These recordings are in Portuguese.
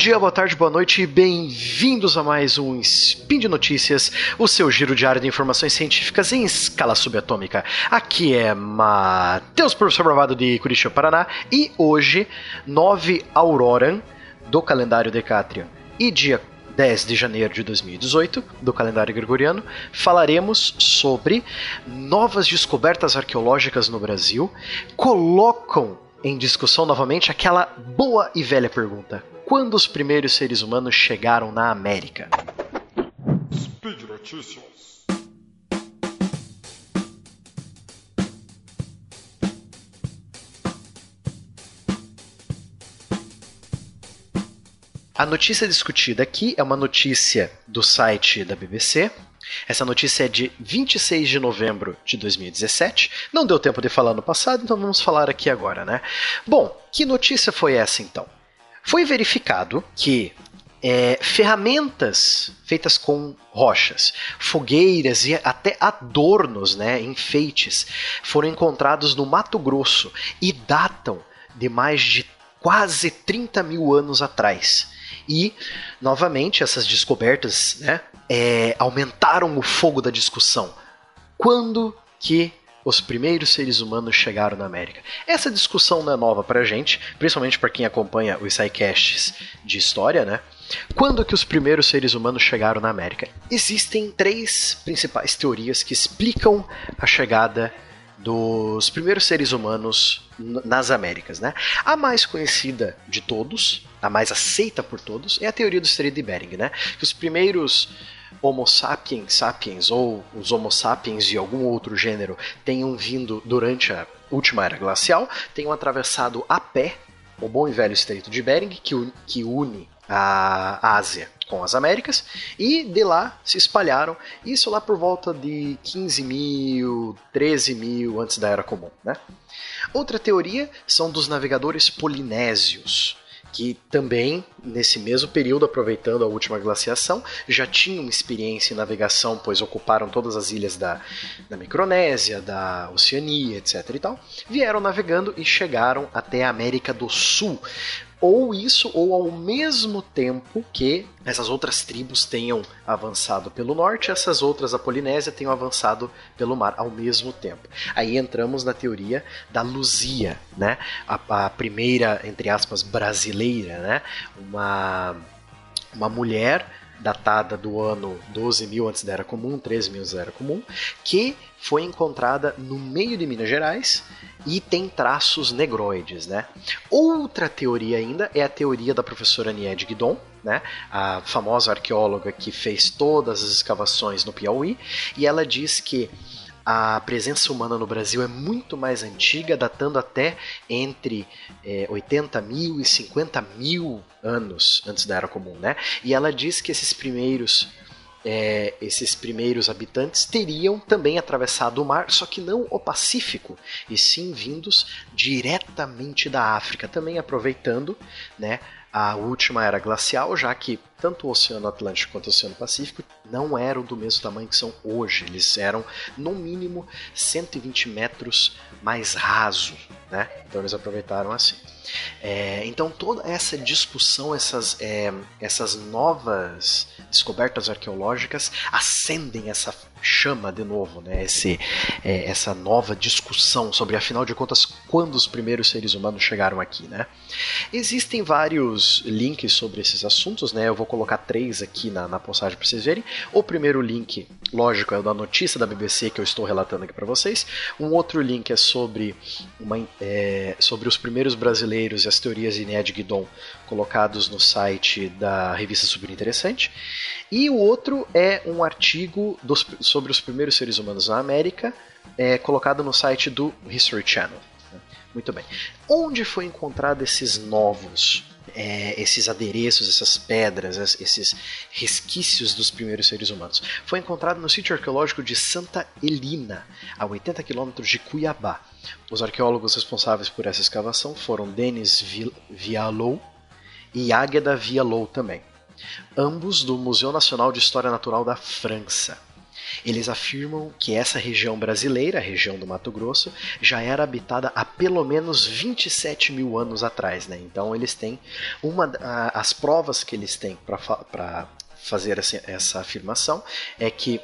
dia, boa tarde, boa noite e bem-vindos a mais um Spin de Notícias, o seu giro diário de informações científicas em escala subatômica. Aqui é Matheus, professor Bravado de Curitiba, Paraná, e hoje, 9 Auroran do calendário Decátria e dia 10 de janeiro de 2018, do calendário gregoriano, falaremos sobre novas descobertas arqueológicas no Brasil, colocam em discussão novamente aquela boa e velha pergunta: quando os primeiros seres humanos chegaram na América? Speed Notícias. A notícia discutida aqui é uma notícia do site da BBC, essa notícia é de 26 de novembro de 2017. Não deu tempo de falar no passado, então vamos falar aqui agora, né? Bom, que notícia foi essa então? Foi verificado que é, ferramentas feitas com rochas, fogueiras e até adornos, né, enfeites, foram encontrados no Mato Grosso e datam de mais de quase 30 mil anos atrás. E, novamente, essas descobertas né, é, aumentaram o fogo da discussão. Quando que os primeiros seres humanos chegaram na América. Essa discussão não é nova pra gente, principalmente para quem acompanha os sidecasts de história, né? Quando que os primeiros seres humanos chegaram na América? Existem três principais teorias que explicam a chegada dos primeiros seres humanos nas Américas, né? A mais conhecida de todos, a mais aceita por todos, é a teoria do Estreito de Bering, né? Que os primeiros Homo sapiens sapiens ou os Homo sapiens de algum outro gênero tenham vindo durante a última era glacial, tenham atravessado a pé o bom e velho Estreito de Bering, que, que une a Ásia com as Américas, e de lá se espalharam, isso lá por volta de 15 mil, 13 mil antes da Era Comum. Né? Outra teoria são dos navegadores polinésios, que também, nesse mesmo período, aproveitando a última glaciação, já tinham experiência em navegação, pois ocuparam todas as ilhas da, da Micronésia, da Oceania, etc. e tal, vieram navegando e chegaram até a América do Sul, ou isso, ou ao mesmo tempo que essas outras tribos tenham avançado pelo norte, essas outras, a Polinésia, tenham avançado pelo mar ao mesmo tempo. Aí entramos na teoria da Luzia, né? A, a primeira, entre aspas, brasileira, né? Uma, uma mulher datada do ano 12.000 antes da Era Comum, 13.000 antes da Era Comum, que foi encontrada no meio de Minas Gerais e tem traços negroides, né? Outra teoria ainda é a teoria da professora Niede Guidon, né? A famosa arqueóloga que fez todas as escavações no Piauí, e ela diz que a presença humana no Brasil é muito mais antiga, datando até entre é, 80 mil e 50 mil anos antes da Era Comum, né? E ela diz que esses primeiros é, esses primeiros habitantes teriam também atravessado o mar, só que não o Pacífico, e sim vindos diretamente da África, também aproveitando né, a última era glacial, já que tanto o Oceano Atlântico quanto o Oceano Pacífico não eram do mesmo tamanho que são hoje. Eles eram, no mínimo, 120 metros mais raso. Né? Então eles aproveitaram assim. É, então toda essa discussão, essas, é, essas novas descobertas arqueológicas acendem essa chama de novo, né? Esse, é, essa nova discussão sobre, afinal de contas, quando os primeiros seres humanos chegaram aqui, né? Existem vários links sobre esses assuntos, né? Eu vou colocar três aqui na, na postagem para vocês verem. O primeiro link, lógico, é o da notícia da BBC que eu estou relatando aqui para vocês. Um outro link é sobre, uma, é, sobre os primeiros brasileiros e as teorias de Ned Guidon colocados no site da revista Super Interessante. E o outro é um artigo dos, sobre os primeiros seres humanos na América, é, colocado no site do History Channel. Muito bem. Onde foi encontrado esses novos, é, esses adereços, essas pedras, esses resquícios dos primeiros seres humanos? Foi encontrado no sítio arqueológico de Santa Elina, a 80 quilômetros de Cuiabá. Os arqueólogos responsáveis por essa escavação foram Denis Vialou e Águeda Vialou também ambos do Museu Nacional de História Natural da França. eles afirmam que essa região brasileira, a região do Mato Grosso, já era habitada há pelo menos 27 mil anos atrás. Né? Então eles têm uma as provas que eles têm para fazer essa, essa afirmação é que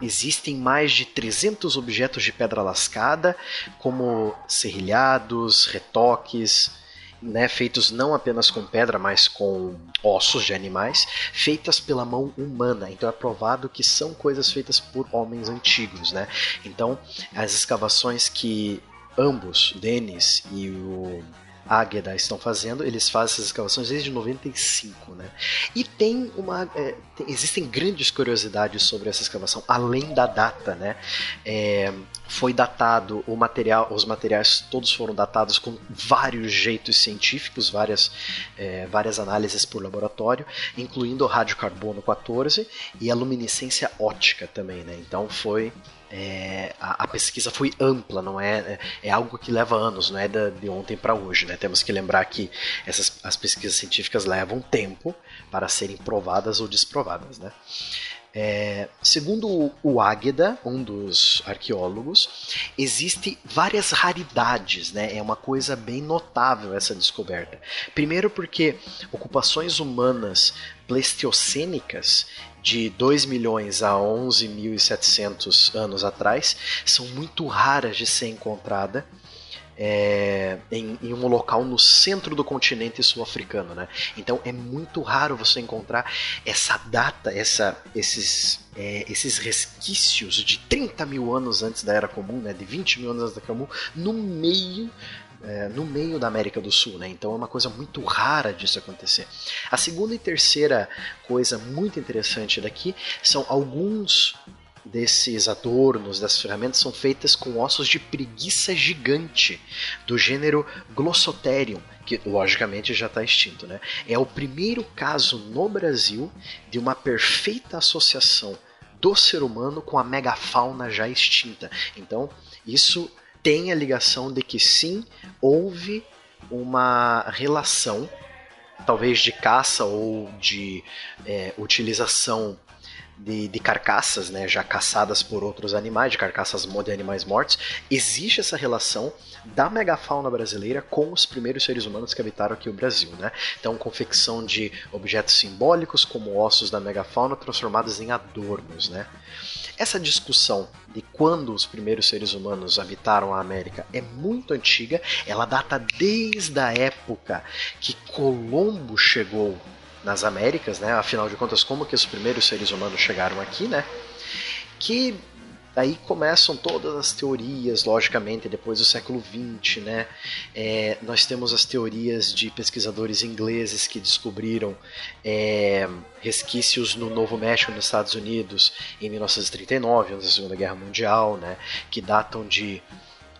existem mais de 300 objetos de pedra lascada, como serrilhados, retoques, né, feitos não apenas com pedra, mas com ossos de animais, feitas pela mão humana. Então é provado que são coisas feitas por homens antigos, né? Então as escavações que ambos, Denis e o Águeda estão fazendo, eles fazem essas escavações desde 95, né? E tem uma, é, tem, existem grandes curiosidades sobre essa escavação, além da data, né? É, foi datado o material, os materiais todos foram datados com vários jeitos científicos, várias, é, várias análises por laboratório, incluindo o radiocarbono 14 e a luminescência ótica também, né? Então foi é, a, a, pesquisa foi ampla, não é, é, é algo que leva anos, não é da, de ontem para hoje. Né? Temos que lembrar que essas, as pesquisas científicas levam tempo para serem provadas ou desprovadas. Né? É, segundo o Águeda, um dos arqueólogos, existe várias raridades, né? É uma coisa bem notável essa descoberta. Primeiro porque ocupações humanas pleistocênicas de 2 milhões a 11.700 anos atrás são muito raras de ser encontrada é, em, em, um local no centro do continente sul-africano, né? Então é muito raro você encontrar essa data, essa, esses, é, esses resquícios de 30 mil anos antes da Era Comum, né? De 20 mil anos antes da Era Comum, no meio é, no meio da América do Sul, né? Então é uma coisa muito rara disso acontecer. A segunda e terceira coisa muito interessante daqui são alguns desses adornos, dessas ferramentas são feitas com ossos de preguiça gigante do gênero Glossotherium, que logicamente já está extinto, né? É o primeiro caso no Brasil de uma perfeita associação do ser humano com a megafauna já extinta. Então, isso tem a ligação de que sim, houve uma relação, talvez de caça ou de é, utilização de, de, carcaças, né, já caçadas por outros animais, de carcaças de animais mortos, existe essa relação da megafauna brasileira com os primeiros seres humanos que habitaram aqui o Brasil, né? Então, confecção de objetos simbólicos como ossos da megafauna transformados em adornos, né? Essa discussão de quando os primeiros seres humanos habitaram a América é muito antiga, ela data desde a época que Colombo chegou nas Américas, né? Afinal de contas, como que os primeiros seres humanos chegaram aqui, né? Que Aí começam todas as teorias, logicamente, depois do século XX, né? É, nós temos as teorias de pesquisadores ingleses que descobriram é, resquícios no Novo México, nos Estados Unidos, em 1939, antes da Segunda Guerra Mundial, né? Que datam de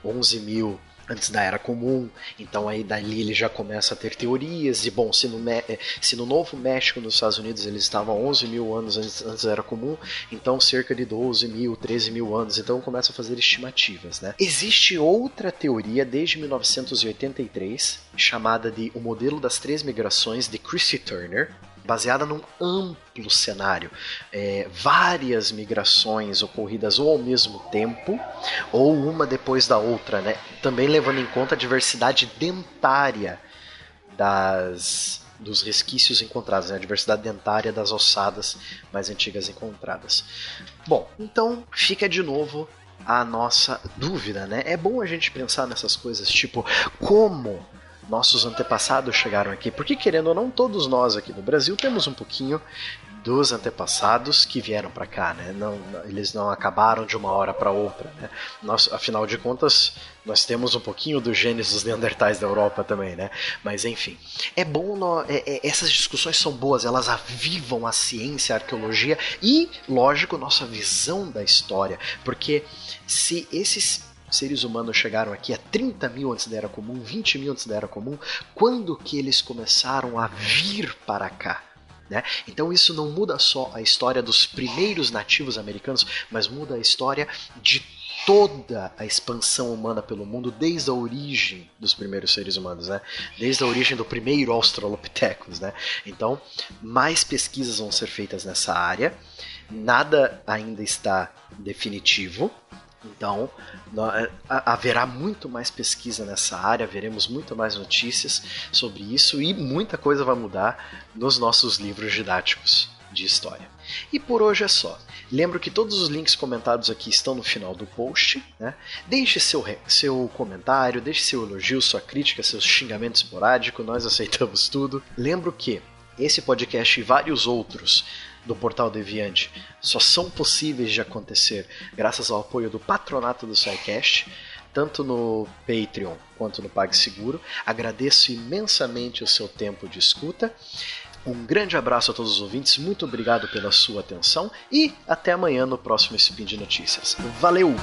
11 mil antes da Era Comum, então aí dali ele já começa a ter teorias, e bom, se no, eh, se no Novo México, nos Estados Unidos, eles estavam 11 mil anos antes, antes da Era Comum, então cerca de 12 mil, 13 mil anos, então começa a fazer estimativas, né? Existe outra teoria desde 1983, chamada de o modelo das três migrações de Chrissy Turner, baseada num amplo cenário. É, várias migrações ocorridas ou ao mesmo tempo, ou uma depois da outra, né? também levando em conta a diversidade dentária das, dos resquícios encontrados, né? a diversidade dentária das ossadas mais antigas encontradas. Bom, então fica de novo a nossa dúvida, né? É bom a gente pensar nessas coisas, tipo, como nossos antepassados chegaram aqui. Porque, querendo ou não, todos nós aqui no Brasil temos um pouquinho dos antepassados que vieram para cá, né? Não, eles não acabaram de uma hora para outra, né? Nós, afinal de contas, nós temos um pouquinho dos genes dos neandertais da Europa também, né? Mas enfim, é bom, no, é, é, essas discussões são boas, elas avivam a ciência, a arqueologia e, lógico, nossa visão da história, porque se esses seres humanos chegaram aqui há 30 mil antes da Era Comum, 20 mil antes da Era Comum, quando que eles começaram a vir para cá? Né? Então isso não muda só a história dos primeiros nativos americanos, mas muda a história de toda a expansão humana pelo mundo desde a origem dos primeiros seres humanos, né? Desde a origem do primeiro Australopithecus, né? Então, mais pesquisas vão ser feitas nessa área nada ainda está definitivo. Então, haverá muito mais pesquisa nessa área, veremos muito mais notícias sobre isso e muita coisa vai mudar nos nossos livros didáticos de história. E por hoje é só. Lembro que todos os links comentados aqui estão no final do post. Né? Deixe seu, seu comentário, deixe seu elogio, sua crítica, seus xingamentos esporádicos, nós aceitamos tudo. Lembro que esse podcast e vários outros do Portal Deviante só são possíveis de acontecer graças ao apoio do patronato do SciCast, tanto no Patreon quanto no PagSeguro. Agradeço imensamente o seu tempo de escuta. Um grande abraço a todos os ouvintes, muito obrigado pela sua atenção e até amanhã no próximo Spin de Notícias. Valeu!